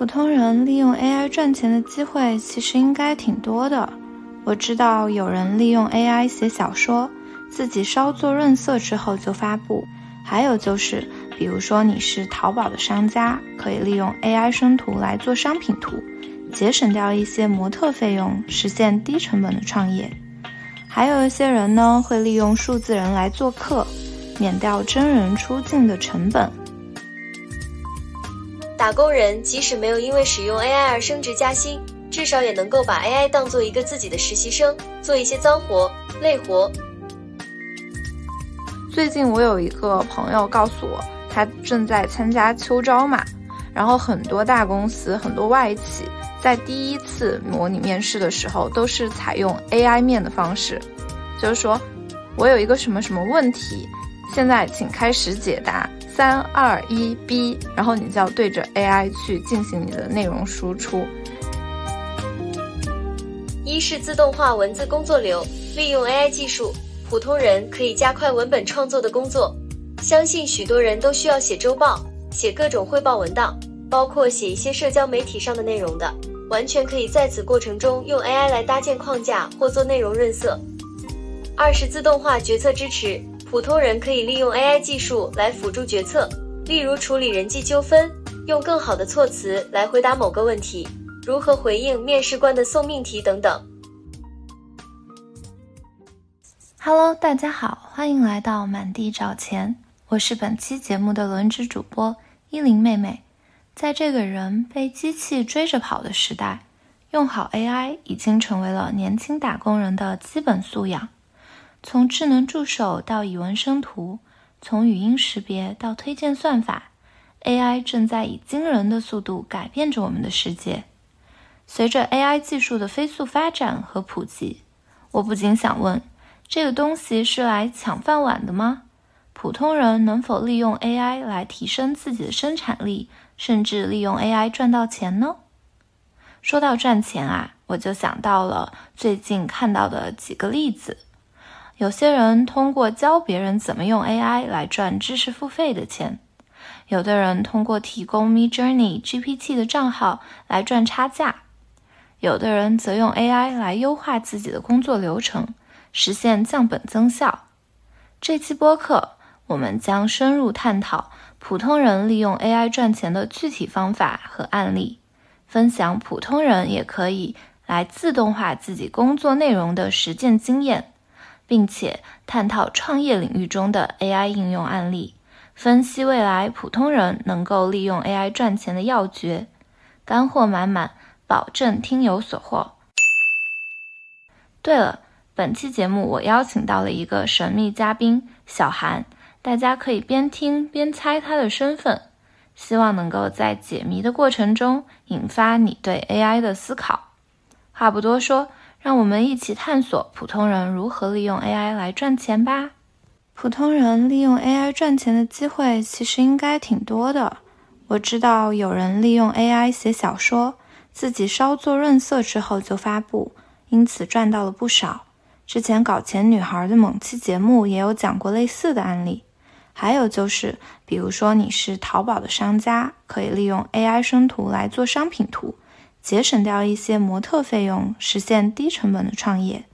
普通人利用 AI 赚钱的机会其实应该挺多的。我知道有人利用 AI 写小说，自己稍作润色之后就发布；还有就是，比如说你是淘宝的商家，可以利用 AI 生图来做商品图，节省掉一些模特费用，实现低成本的创业。还有一些人呢，会利用数字人来做客，免掉真人出镜的成本。打工人即使没有因为使用 AI 而升职加薪，至少也能够把 AI 当做一个自己的实习生，做一些脏活累活。最近我有一个朋友告诉我，他正在参加秋招嘛，然后很多大公司、很多外企在第一次模拟面试的时候都是采用 AI 面的方式，就是说我有一个什么什么问题，现在请开始解答。三二一，B，然后你就要对着 AI 去进行你的内容输出。一是自动化文字工作流，利用 AI 技术，普通人可以加快文本创作的工作。相信许多人都需要写周报，写各种汇报文档，包括写一些社交媒体上的内容的，完全可以在此过程中用 AI 来搭建框架或做内容润色。二是自动化决策支持。普通人可以利用 AI 技术来辅助决策，例如处理人际纠纷，用更好的措辞来回答某个问题，如何回应面试官的送命题等等。Hello，大家好，欢迎来到满地找钱，我是本期节目的轮值主播依林妹妹。在这个人被机器追着跑的时代，用好 AI 已经成为了年轻打工人的基本素养。从智能助手到语文生图，从语音识别到推荐算法，AI 正在以惊人的速度改变着我们的世界。随着 AI 技术的飞速发展和普及，我不禁想问：这个东西是来抢饭碗的吗？普通人能否利用 AI 来提升自己的生产力，甚至利用 AI 赚到钱呢？说到赚钱啊，我就想到了最近看到的几个例子。有些人通过教别人怎么用 AI 来赚知识付费的钱，有的人通过提供 Me Journey GPT 的账号来赚差价，有的人则用 AI 来优化自己的工作流程，实现降本增效。这期播客，我们将深入探讨普通人利用 AI 赚钱的具体方法和案例，分享普通人也可以来自动化自己工作内容的实践经验。并且探讨创业领域中的 AI 应用案例，分析未来普通人能够利用 AI 赚钱的要诀，干货满满，保证听有所获。对了，本期节目我邀请到了一个神秘嘉宾小韩，大家可以边听边猜他的身份，希望能够在解谜的过程中引发你对 AI 的思考。话不多说。让我们一起探索普通人如何利用 AI 来赚钱吧。普通人利用 AI 赚钱的机会其实应该挺多的。我知道有人利用 AI 写小说，自己稍作润色之后就发布，因此赚到了不少。之前搞钱女孩的某期节目也有讲过类似的案例。还有就是，比如说你是淘宝的商家，可以利用 AI 生图来做商品图。节省掉一些模特费用，实现低成本的创业。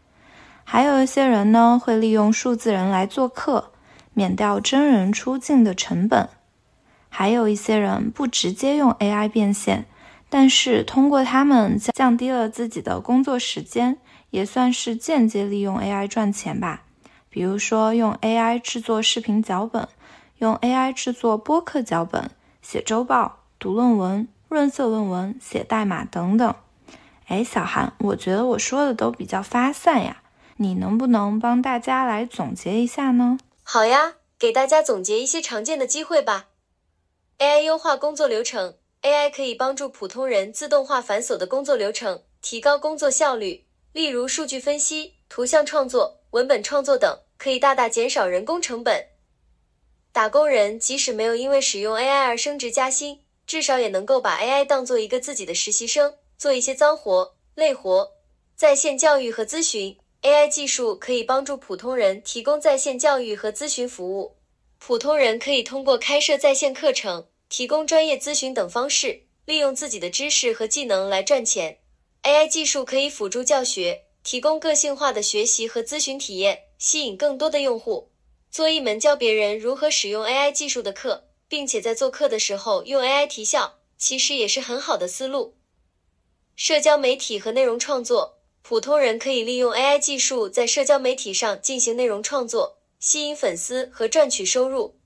还有一些人呢，会利用数字人来做客，免掉真人出镜的成本。还有一些人不直接用 AI 变现，但是通过他们降低了自己的工作时间，也算是间接利用 AI 赚钱吧。比如说用 AI 制作视频脚本，用 AI 制作播客脚本，写周报，读论文。润色论文、写代码等等。哎，小韩，我觉得我说的都比较发散呀，你能不能帮大家来总结一下呢？好呀，给大家总结一些常见的机会吧。AI 优化工作流程，AI 可以帮助普通人自动化繁琐的工作流程，提高工作效率。例如数据分析、图像创作、文本创作等，可以大大减少人工成本。打工人即使没有因为使用 AI 而升职加薪。至少也能够把 AI 当做一个自己的实习生，做一些脏活累活。在线教育和咨询，AI 技术可以帮助普通人提供在线教育和咨询服务。普通人可以通过开设在线课程、提供专业咨询等方式，利用自己的知识和技能来赚钱。AI 技术可以辅助教学，提供个性化的学习和咨询体验，吸引更多的用户。做一门教别人如何使用 AI 技术的课，并且在做课的时候用 AI 提效，其实也是很好的思路。社交媒体和内容创作，普通人可以利用 AI 技术在社交媒体上进行内容创作，吸引粉丝和赚取收入。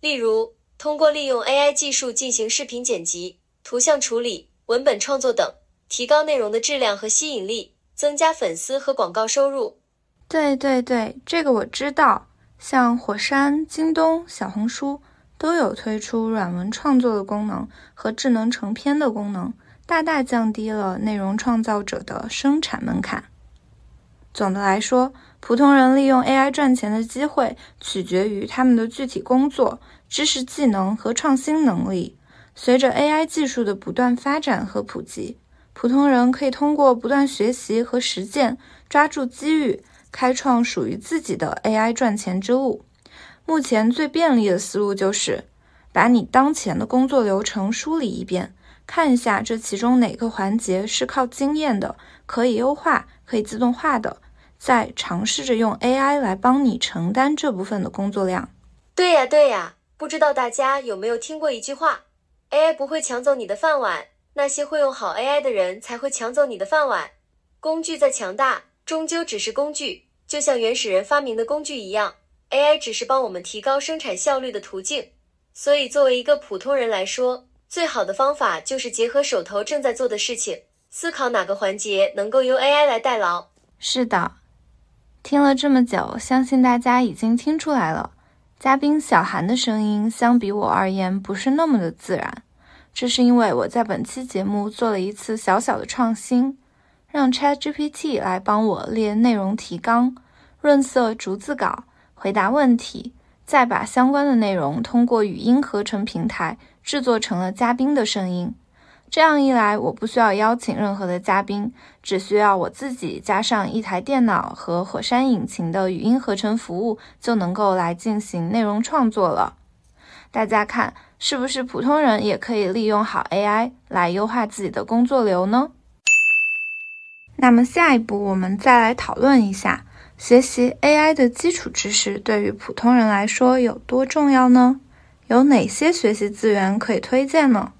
例如，通过利用 AI 技术进行视频剪辑、图像处理、文本创作等。提高内容的质量和吸引力，增加粉丝和广告收入。对对对，这个我知道。像火山、京东、小红书都有推出软文创作的功能和智能成片的功能，大大降低了内容创造者的生产门槛。总的来说，普通人利用 AI 赚钱的机会取决于他们的具体工作、知识技能和创新能力。随着 AI 技术的不断发展和普及，普通人可以通过不断学习和实践，抓住机遇，开创属于自己的 AI 赚钱之路。目前最便利的思路就是，把你当前的工作流程梳理一遍，看一下这其中哪个环节是靠经验的，可以优化、可以自动化的，再尝试着用 AI 来帮你承担这部分的工作量。对呀，对呀，不知道大家有没有听过一句话：AI 不会抢走你的饭碗。那些会用好 AI 的人才会抢走你的饭碗。工具再强大，终究只是工具，就像原始人发明的工具一样，AI 只是帮我们提高生产效率的途径。所以，作为一个普通人来说，最好的方法就是结合手头正在做的事情，思考哪个环节能够由 AI 来代劳。是的，听了这么久，相信大家已经听出来了，嘉宾小韩的声音相比我而言不是那么的自然。这是因为我在本期节目做了一次小小的创新，让 ChatGPT 来帮我列内容提纲、润色逐字稿、回答问题，再把相关的内容通过语音合成平台制作成了嘉宾的声音。这样一来，我不需要邀请任何的嘉宾，只需要我自己加上一台电脑和火山引擎的语音合成服务，就能够来进行内容创作了。大家看。是不是普通人也可以利用好 AI 来优化自己的工作流呢？那么下一步我们再来讨论一下，学习 AI 的基础知识对于普通人来说有多重要呢？有哪些学习资源可以推荐呢？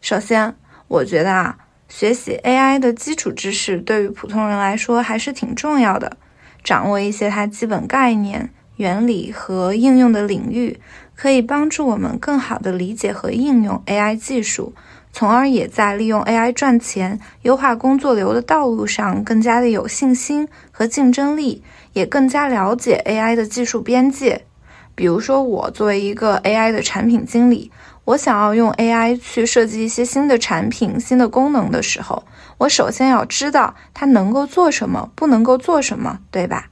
首先，我觉得啊，学习 AI 的基础知识对于普通人来说还是挺重要的，掌握一些它基本概念、原理和应用的领域。可以帮助我们更好地理解和应用 AI 技术，从而也在利用 AI 赚钱、优化工作流的道路上更加的有信心和竞争力，也更加了解 AI 的技术边界。比如说，我作为一个 AI 的产品经理，我想要用 AI 去设计一些新的产品、新的功能的时候，我首先要知道它能够做什么，不能够做什么，对吧？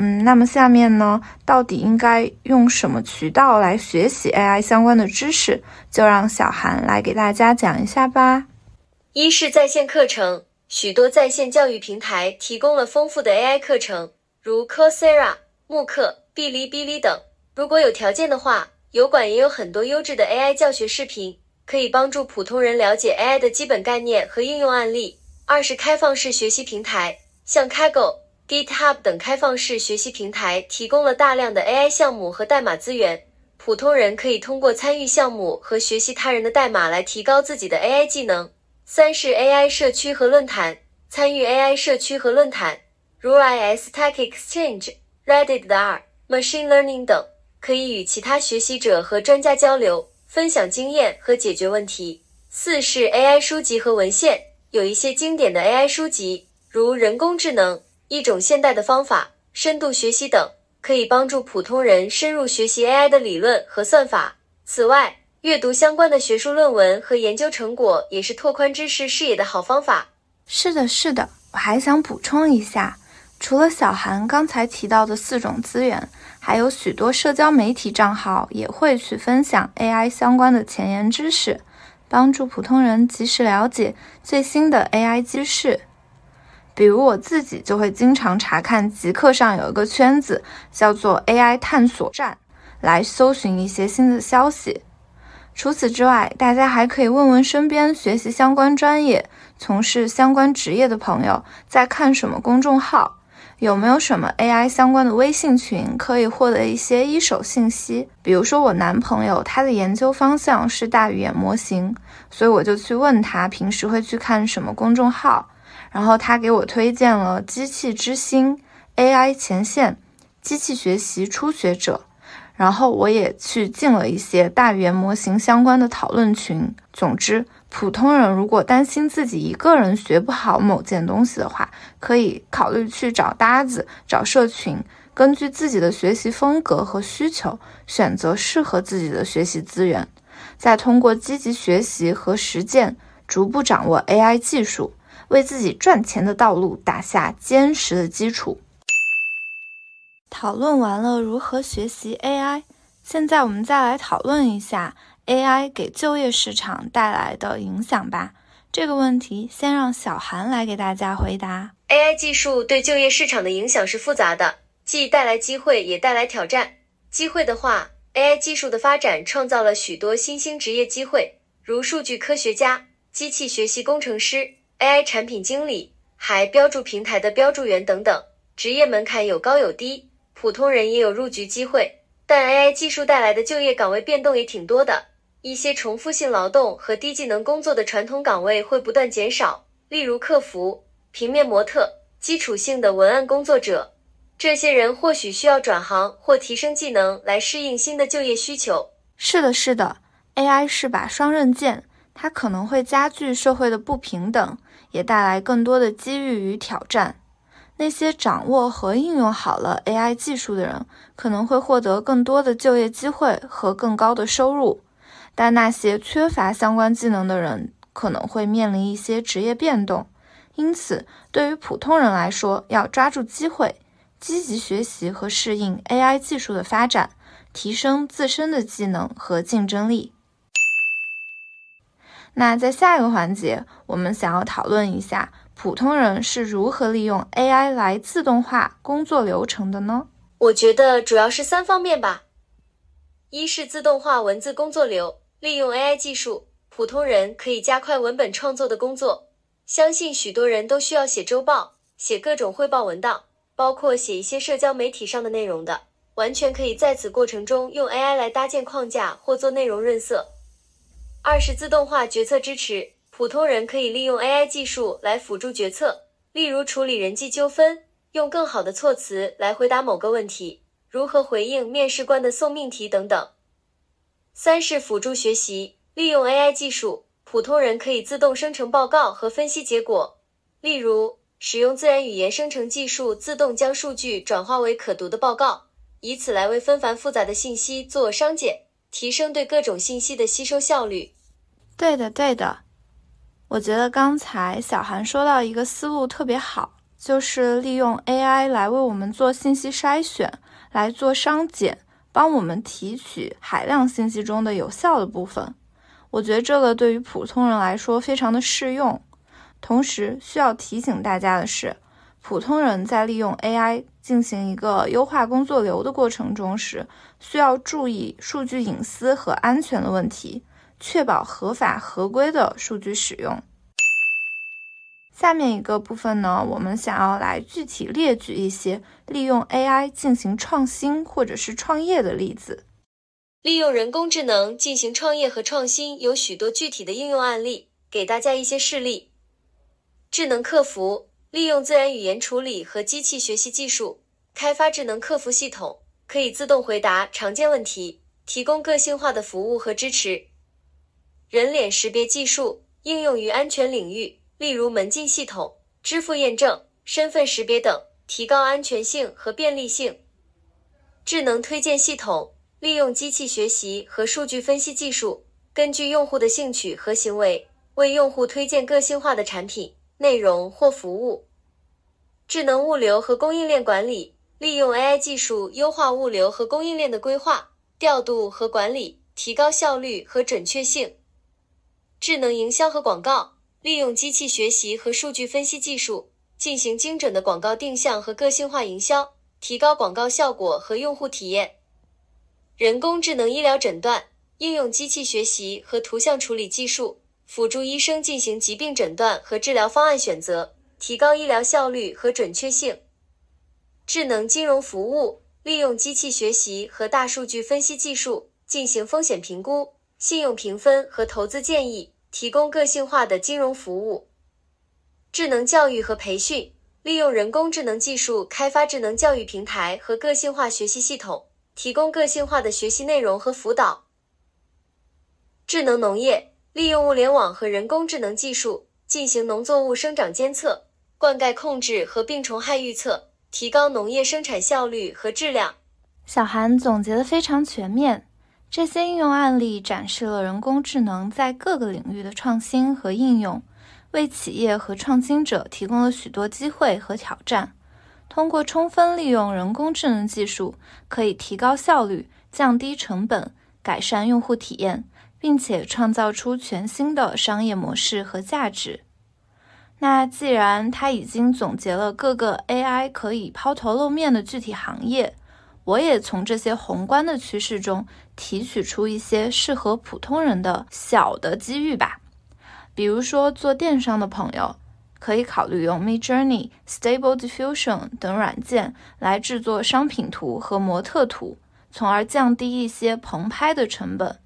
嗯，那么下面呢，到底应该用什么渠道来学习 AI 相关的知识？就让小韩来给大家讲一下吧。一是在线课程，许多在线教育平台提供了丰富的 AI 课程，如 Coursera、慕课、哔哩哔哩等。如果有条件的话，油管也有很多优质的 AI 教学视频，可以帮助普通人了解 AI 的基本概念和应用案例。二是开放式学习平台，像 Kaggle。GitHub 等开放式学习平台提供了大量的 AI 项目和代码资源，普通人可以通过参与项目和学习他人的代码来提高自己的 AI 技能。三是 AI 社区和论坛，参与 AI 社区和论坛，如 AI Stack Exchange、Reddit 的 R、Machine Learning 等，可以与其他学习者和专家交流，分享经验和解决问题。四是 AI 书籍和文献，有一些经典的 AI 书籍，如人工智能。一种现代的方法，深度学习等，可以帮助普通人深入学习 AI 的理论和算法。此外，阅读相关的学术论文和研究成果，也是拓宽知识视野的好方法。是的，是的，我还想补充一下，除了小韩刚才提到的四种资源，还有许多社交媒体账号也会去分享 AI 相关的前沿知识，帮助普通人及时了解最新的 AI 趋势。比如我自己就会经常查看极客上有一个圈子叫做 AI 探索站，来搜寻一些新的消息。除此之外，大家还可以问问身边学习相关专业、从事相关职业的朋友在看什么公众号，有没有什么 AI 相关的微信群，可以获得一些一手信息。比如说，我男朋友他的研究方向是大语言模型，所以我就去问他平时会去看什么公众号，然后他给我推荐了机器之星、AI 前线、机器学习初学者。然后我也去进了一些大语言模型相关的讨论群。总之，普通人如果担心自己一个人学不好某件东西的话，可以考虑去找搭子、找社群，根据自己的学习风格和需求，选择适合自己的学习资源，再通过积极学习和实践，逐步掌握 AI 技术，为自己赚钱的道路打下坚实的基础。讨论完了如何学习 AI，现在我们再来讨论一下 AI 给就业市场带来的影响吧。这个问题先让小韩来给大家回答。AI 技术对就业市场的影响是复杂的，既带来机会，也带来挑战。机会的话，AI 技术的发展创造了许多新兴职业机会，如数据科学家、机器学习工程师、AI 产品经理，还标注平台的标注员等等。职业门槛有高有低。普通人也有入局机会，但 AI 技术带来的就业岗位变动也挺多的。一些重复性劳动和低技能工作的传统岗位会不断减少，例如客服、平面模特、基础性的文案工作者。这些人或许需要转行或提升技能来适应新的就业需求。是的，是的，AI 是把双刃剑，它可能会加剧社会的不平等，也带来更多的机遇与挑战。那些掌握和应用好了 AI 技术的人，可能会获得更多的就业机会和更高的收入，但那些缺乏相关技能的人可能会面临一些职业变动。因此，对于普通人来说，要抓住机会，积极学习和适应 AI 技术的发展，提升自身的技能和竞争力。那在下一个环节，我们想要讨论一下。普通人是如何利用 AI 来自动化工作流程的呢？我觉得主要是三方面吧。一是自动化文字工作流，利用 AI 技术，普通人可以加快文本创作的工作。相信许多人都需要写周报、写各种汇报文档，包括写一些社交媒体上的内容的，完全可以在此过程中用 AI 来搭建框架或做内容润色。二是自动化决策支持。普通人可以利用 AI 技术来辅助决策，例如处理人际纠纷，用更好的措辞来回答某个问题，如何回应面试官的送命题等等。三是辅助学习，利用 AI 技术，普通人可以自动生成报告和分析结果，例如使用自然语言生成技术，自动将数据转化为可读的报告，以此来为纷繁复杂的信息做商检，提升对各种信息的吸收效率。对的，对的。我觉得刚才小韩说到一个思路特别好，就是利用 AI 来为我们做信息筛选，来做商检，帮我们提取海量信息中的有效的部分。我觉得这个对于普通人来说非常的适用。同时需要提醒大家的是，普通人在利用 AI 进行一个优化工作流的过程中时，需要注意数据隐私和安全的问题。确保合法合规的数据使用。下面一个部分呢，我们想要来具体列举一些利用 AI 进行创新或者是创业的例子。利用人工智能进行创业和创新有许多具体的应用案例，给大家一些事例。智能客服利用自然语言处理和机器学习技术开发智能客服系统，可以自动回答常见问题，提供个性化的服务和支持。人脸识别技术应用于安全领域，例如门禁系统、支付验证、身份识别等，提高安全性和便利性。智能推荐系统利用机器学习和数据分析技术，根据用户的兴趣和行为，为用户推荐个性化的产品、内容或服务。智能物流和供应链管理利用 AI 技术优化物流和供应链的规划、调度和管理，提高效率和准确性。智能营销和广告利用机器学习和数据分析技术，进行精准的广告定向和个性化营销，提高广告效果和用户体验。人工智能医疗诊断应用机器学习和图像处理技术，辅助医生进行疾病诊断和治疗方案选择，提高医疗效率和准确性。智能金融服务利用机器学习和大数据分析技术进行风险评估、信用评分和投资建议，提供个性化的金融服务。智能教育和培训。利用人工智能技术开发智能教育平台和个性化学习系统，提供个性化的学习内容和辅导。智能农业利用物联网和人工智能技术进行农作物生长监测、灌溉控制和病虫害预测，提高农业生产效率和质量。小韩总结的非常全面，这些应用案例展示了人工智能在各个领域的创新和应用。为企业和创新者提供了许多机会和挑战。通过充分利用人工智能技术，可以提高效率、降低成本、改善用户体验，并且创造出全新的商业模式和价值。那既然他已经总结了各个 AI 可以抛头露面的具体行业，我也从这些宏观的趋势中提取出一些适合普通人的小的机遇吧。比如说，做电商的朋友可以考虑用 Midjourney、Stable Diffusion 等软件来制作商品图和模特图，从而降低一些棚拍的成本。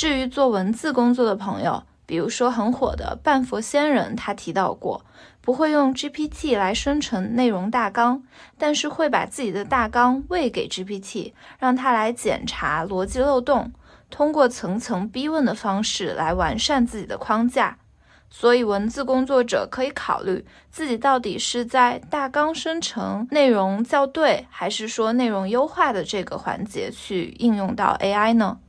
至于做文字工作的朋友，比如说很火的半佛仙人，他提到过，不会用 GPT 来生成内容大纲，但是会把自己的大纲喂给 GPT，让它来检查逻辑漏洞。通过层层逼问的方式来完善自己的框架，所以文字工作者可以考虑自己到底是在大纲生成、内容校对，还是说内容优化的这个环节去应用到 AI 呢？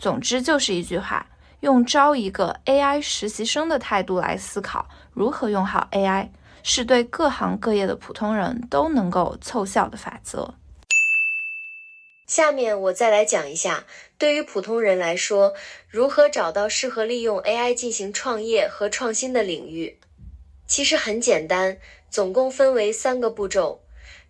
总之就是一句话，用招一个 AI 实习生的态度来思考如何用好 AI，是对各行各业的普通人都能够凑效的法则。下面我再来讲一下，对于普通人来说，如何找到适合利用 AI 进行创业和创新的领域。其实很简单，总共分为三个步骤：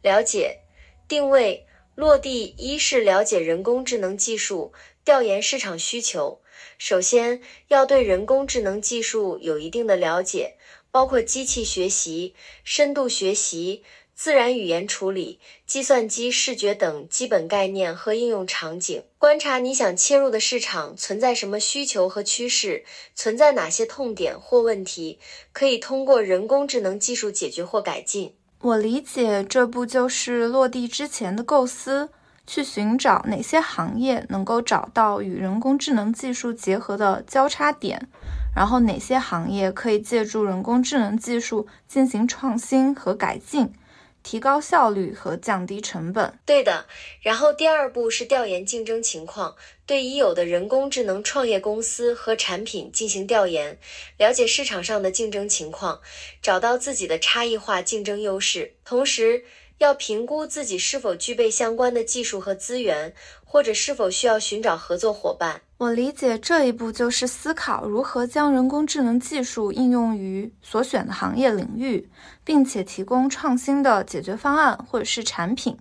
了解、定位、落地。一是了解人工智能技术，调研市场需求。首先要对人工智能技术有一定的了解，包括机器学习、深度学习。自然语言处理、计算机视觉等基本概念和应用场景，观察你想切入的市场存在什么需求和趋势，存在哪些痛点或问题，可以通过人工智能技术解决或改进。我理解，这不就是落地之前的构思，去寻找哪些行业能够找到与人工智能技术结合的交叉点，然后哪些行业可以借助人工智能技术进行创新和改进。提高效率和降低成本，对的。然后第二步是调研竞争情况，对已有的人工智能创业公司和产品进行调研，了解市场上的竞争情况，找到自己的差异化竞争优势，同时。要评估自己是否具备相关的技术和资源，或者是否需要寻找合作伙伴。我理解这一步就是思考如何将人工智能技术应用于所选的行业领域，并且提供创新的解决方案或者是产品。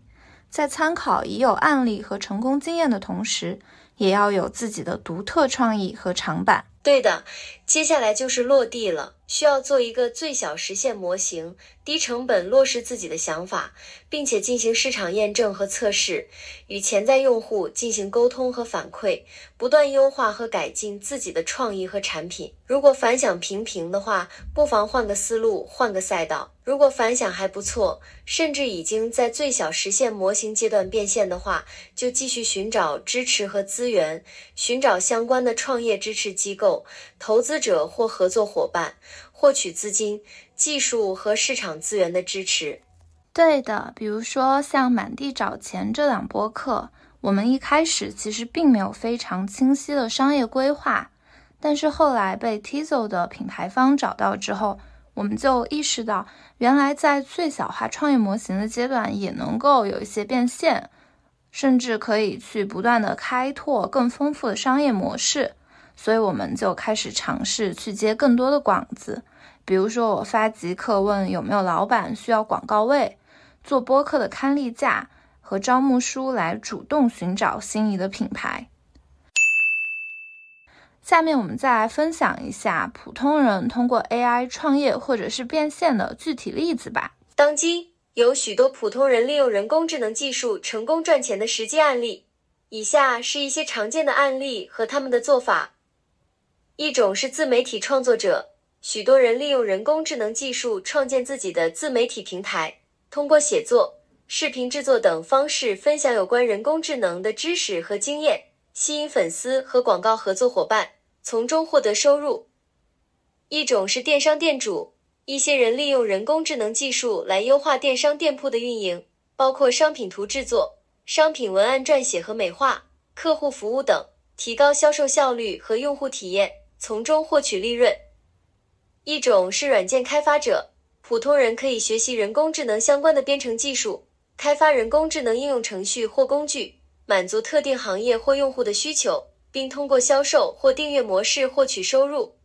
在参考已有案例和成功经验的同时，也要有自己的独特创意和长板。对的，接下来就是落地了。需要做一个最小实现模型，低成本落实自己的想法，并且进行市场验证和测试，与潜在用户进行沟通和反馈，不断优化和改进自己的创意和产品。如果反响平平的话，不妨换个思路，换个赛道。如果反响还不错，甚至已经在最小实现模型阶段变现的话，就继续寻找支持和资源，寻找相关的创业支持机构、投资者或合作伙伴。获取资金、技术和市场资源的支持。对的，比如说像满地找钱这档播客，我们一开始其实并没有非常清晰的商业规划，但是后来被 Tizo 的品牌方找到之后，我们就意识到，原来在最小化创业模型的阶段也能够有一些变现，甚至可以去不断的开拓更丰富的商业模式。所以我们就开始尝试去接更多的广子，比如说我发极客问有没有老板需要广告位，做播客的刊例架和招募书来主动寻找心仪的品牌。下面我们再来分享一下普通人通过 AI 创业或者是变现的具体例子吧。当今有许多普通人利用人工智能技术成功赚钱的实际案例，以下是一些常见的案例和他们的做法。一种是自媒体创作者，许多人利用人工智能技术创建自己的自媒体平台，通过写作、视频制作等方式分享有关人工智能的知识和经验，吸引粉丝和广告合作伙伴。从中获得收入。一种是电商店主，一些人利用人工智能技术来优化电商店铺的运营，包括商品图制作、商品文案撰写和美化、客户服务等，提高销售效率和用户体验，从中获取利润。一种是软件开发者，普通人可以学习人工智能相关的编程技术，开发人工智能应用程序或工具，满足特定行业或用户的需求。并通过销售或订阅模式获取收入。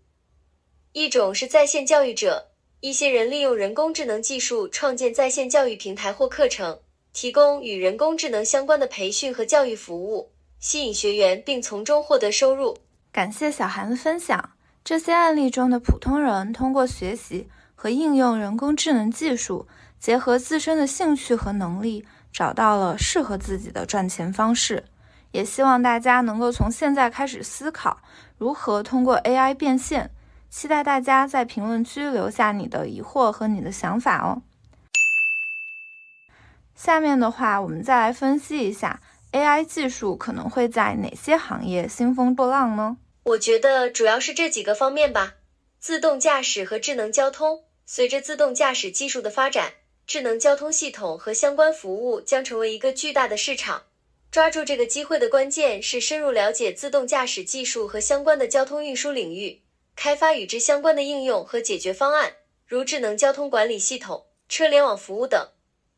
一种是在线教育者，一些人利用人工智能技术创建在线教育平台或课程，提供与人工智能相关的培训和教育服务，吸引学员并从中获得收入。感谢小韩的分享。这些案例中的普通人通过学习和应用人工智能技术，结合自身的兴趣和能力，找到了适合自己的赚钱方式。也希望大家能够从现在开始思考如何通过 AI 变现。期待大家在评论区留下你的疑惑和你的想法哦。下面的话，我们再来分析一下 AI 技术可能会在哪些行业兴风作浪呢？我觉得主要是这几个方面吧：自动驾驶和智能交通。随着自动驾驶技术的发展，智能交通系统和相关服务将成为一个巨大的市场。抓住这个机会的关键是深入了解自动驾驶技术和相关的交通运输领域，开发与之相关的应用和解决方案，如智能交通管理系统、车联网服务等。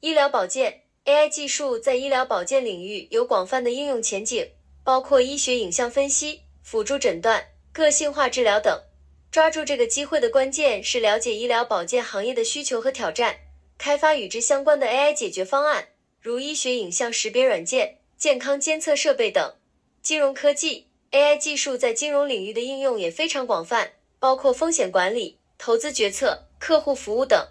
医疗保健 AI 技术在医疗保健领域有广泛的应用前景，包括医学影像分析、辅助诊断、个性化治疗等。抓住这个机会的关键是了解医疗保健行业的需求和挑战，开发与之相关的 AI 解决方案，如医学影像识别软件。健康监测设备等，金融科技 AI 技术在金融领域的应用也非常广泛，包括风险管理、投资决策、客户服务等。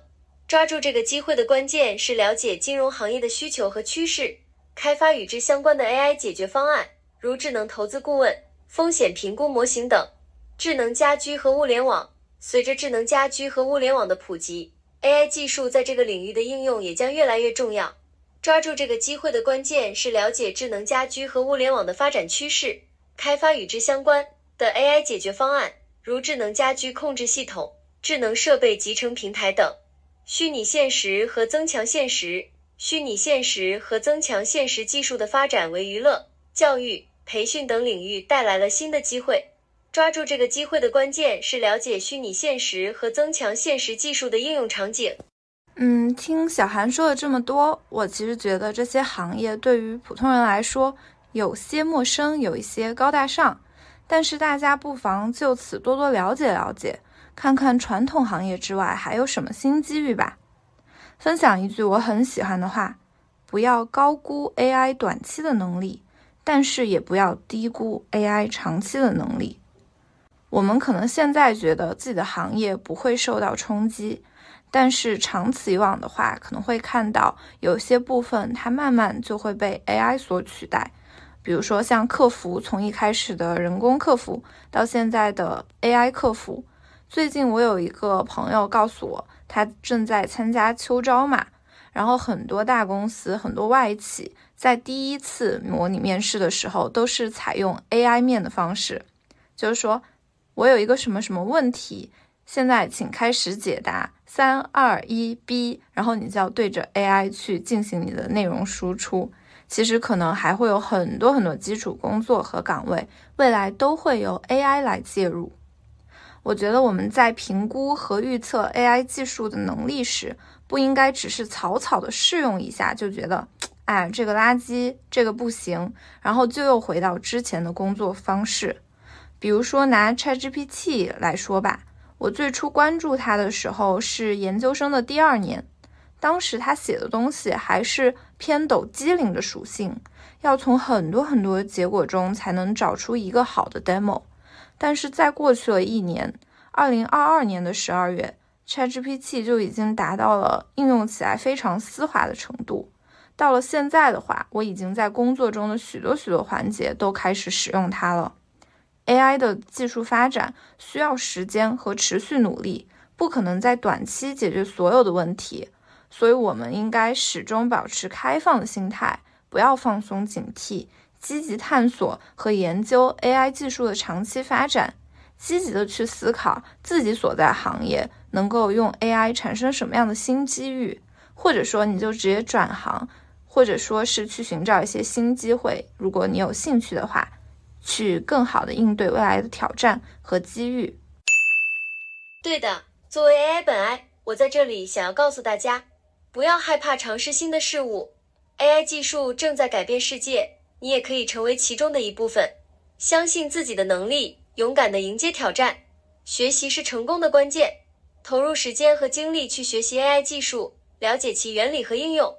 抓住这个机会的关键是了解金融行业的需求和趋势，开发与之相关的 AI 解决方案，如智能投资顾问、风险评估模型等。智能家居和物联网，随着智能家居和物联网的普及，AI 技术在这个领域的应用也将越来越重要。抓住这个机会的关键是了解智能家居和物联网的发展趋势，开发与之相关的 AI 解决方案，如智能家居控制系统、智能设备集成平台等。虚拟现实和增强现实，虚拟现实和增强现实技术的发展为娱乐、教育、培训等领域带来了新的机会。抓住这个机会的关键是了解虚拟现实和增强现实技术的应用场景。嗯，听小韩说了这么多，我其实觉得这些行业对于普通人来说有些陌生，有一些高大上。但是大家不妨就此多多了解了解，看看传统行业之外还有什么新机遇吧。分享一句我很喜欢的话：不要高估 AI 短期的能力，但是也不要低估 AI 长期的能力。我们可能现在觉得自己的行业不会受到冲击。但是长此以往的话，可能会看到有些部分它慢慢就会被 AI 所取代，比如说像客服，从一开始的人工客服到现在的 AI 客服。最近我有一个朋友告诉我，他正在参加秋招嘛，然后很多大公司、很多外企在第一次模拟面试的时候都是采用 AI 面的方式，就是说我有一个什么什么问题。现在请开始解答，三二一，B，然后你就要对着 AI 去进行你的内容输出。其实可能还会有很多很多基础工作和岗位，未来都会由 AI 来介入。我觉得我们在评估和预测 AI 技术的能力时，不应该只是草草的试用一下就觉得，哎，这个垃圾，这个不行，然后就又回到之前的工作方式。比如说拿 ChatGPT 来说吧。我最初关注他的时候是研究生的第二年，当时他写的东西还是偏抖机灵的属性，要从很多很多结果中才能找出一个好的 demo。但是在过去了一年，二零二二年的十二月，ChatGPT 就已经达到了应用起来非常丝滑的程度。到了现在的话，我已经在工作中的许多许多环节都开始使用它了。AI 的技术发展需要时间和持续努力，不可能在短期解决所有的问题，所以我们应该始终保持开放的心态，不要放松警惕，积极探索和研究 AI 技术的长期发展，积极的去思考自己所在行业能够用 AI 产生什么样的新机遇，或者说你就直接转行，或者说是去寻找一些新机会，如果你有兴趣的话。去更好的应对未来的挑战和机遇。对的，作为 AI 本 I，我在这里想要告诉大家，不要害怕尝试新的事物。AI 技术正在改变世界，你也可以成为其中的一部分。相信自己的能力，勇敢的迎接挑战。学习是成功的关键，投入时间和精力去学习 AI 技术，了解其原理和应用。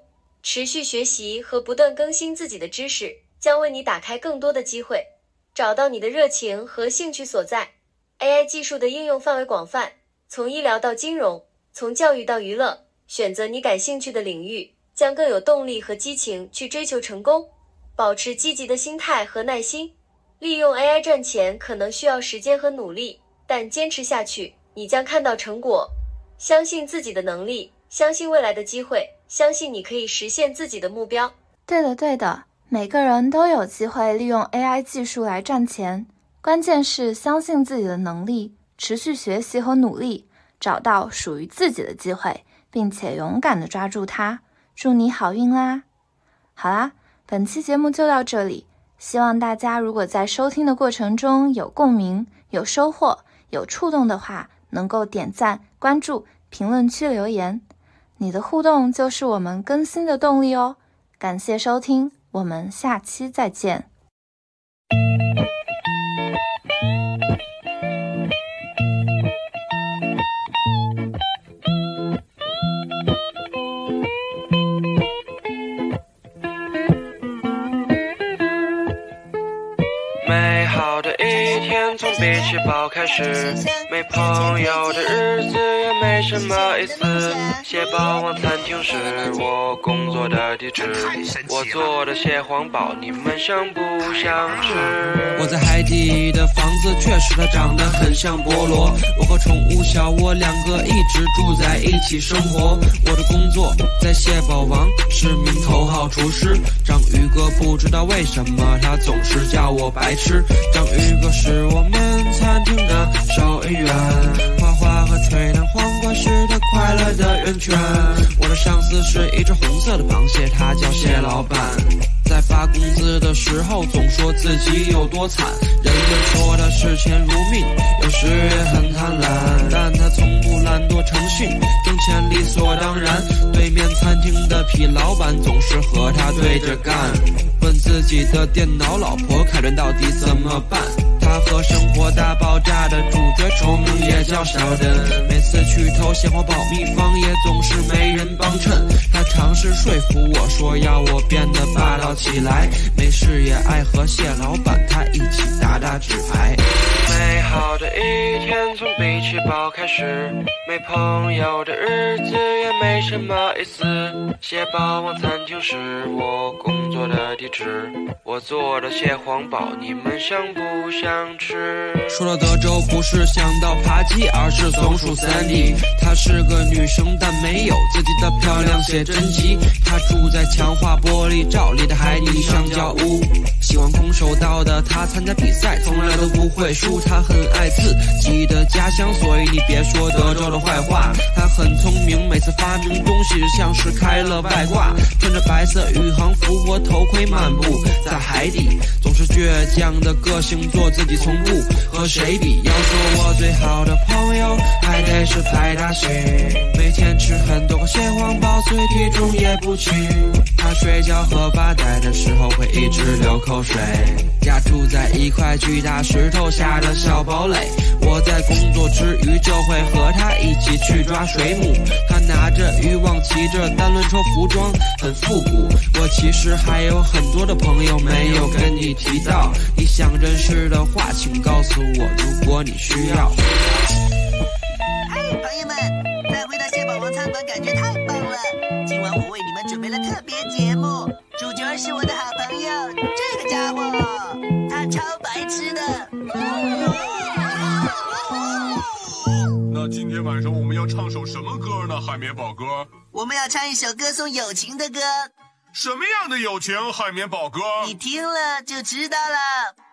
持续学习和不断更新自己的知识，将为你打开更多的机会。找到你的热情和兴趣所在。AI 技术的应用范围广泛，从医疗到金融，从教育到娱乐。选择你感兴趣的领域，将更有动力和激情去追求成功。保持积极的心态和耐心。利用 AI 赚钱可能需要时间和努力，但坚持下去，你将看到成果。相信自己的能力，相信未来的机会，相信你可以实现自己的目标。对的，对的。每个人都有机会利用 AI 技术来赚钱，关键是相信自己的能力，持续学习和努力，找到属于自己的机会，并且勇敢地抓住它。祝你好运啦！好啦，本期节目就到这里。希望大家如果在收听的过程中有共鸣、有收获、有触动的话，能够点赞、关注、评论区留言。你的互动就是我们更新的动力哦。感谢收听。我们下期再见。美好的一天从比起包开始，没朋友的日子也没什么意思。蟹堡王餐厅是我工作的地址，我做的蟹黄堡，你们想不想吃？我在海底的房子确实它长得很像菠萝。我和宠物小蜗两个一直住在一起生活。我的工作在蟹堡王是名头号厨师。章鱼哥不知道为什么他总是叫我白。痴章鱼哥是我们餐厅的收银员，画画和吹弹簧管是他快乐的源泉。我的上司是一只红色的螃蟹，他叫蟹老板。在发工资的时候，总说自己有多惨。人们说他视钱如命，有时也很贪婪，但他从不懒惰诚信，挣钱理所当然。对面餐厅的痞老板总是和他对着干，问自己的电脑老婆凯伦到底怎么办。和《生活大爆炸》的主角重名也叫小邓，每次去偷鲜花爆秘方，也总是没人帮衬。他尝试说服我说要我变得霸道起来，没事也爱和蟹老板他一起打打纸牌。美好的一天从比起包开始，没朋友的日子也没什么意思。蟹堡王餐厅是我工作的地址，我做的蟹黄堡，你们想不想吃？说到德州，不是想到扒鸡，而是松鼠 Sandy。她是个女生，但没有自己的漂亮写真集。她住在强化玻璃罩里的海底香蕉屋。喜欢空手道的她，参加比赛从来都不会输。他很爱自己的家乡，所以你别说德州的坏话。他很聪明，每次发明东西像是开了外挂。穿着白色宇航服和头盔漫步在海底，总是倔强的个性，做自己从不和谁比。要说我最好的朋友，还得是派大星。每天吃很多个蟹黄包，所以体重也不轻。他睡觉和发呆的时候会一直流口水。家住在一块巨大石头下的小堡垒，我在工作之余就会和他一起去抓水母。他拿着渔网，骑着单轮车，服装很复古。我其实还有很多的朋友没有跟你提到，你想认识的话，请告诉我，如果你需要。感觉太棒了。今晚我为你们准备了特别节目，主角是我的好朋友这个家伙，他超白痴的。那今天晚上我们要唱首什么歌呢？海绵宝哥，我们要唱一首歌颂友情的歌，什么样的友情？海绵宝哥，你听了就知道了。